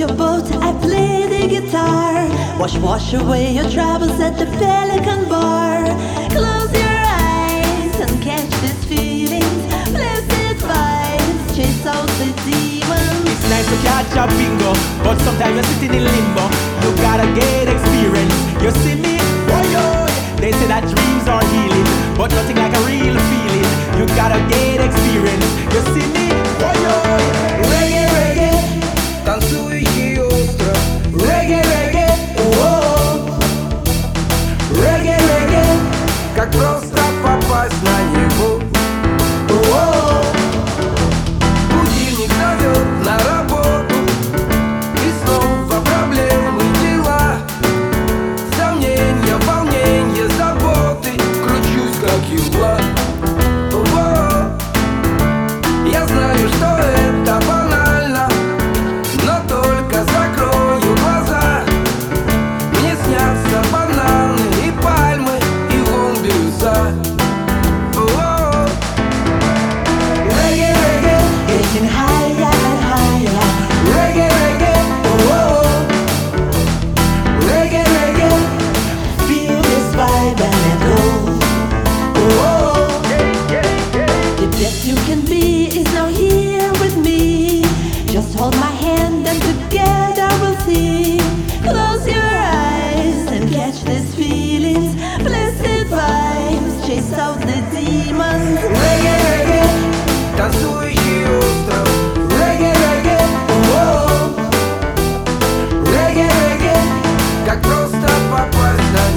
your boat, I play the guitar. Wash, wash away your troubles at the Pelican Bar. Close your eyes and catch these feelings. Blessed vibes, chase out the demons. It's nice to catch a bingo, but sometimes you're sitting in limbo. You gotta get experience. You see me?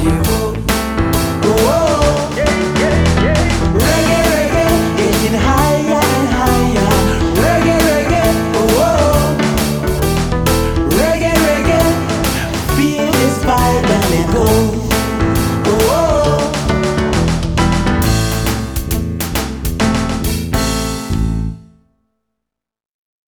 you.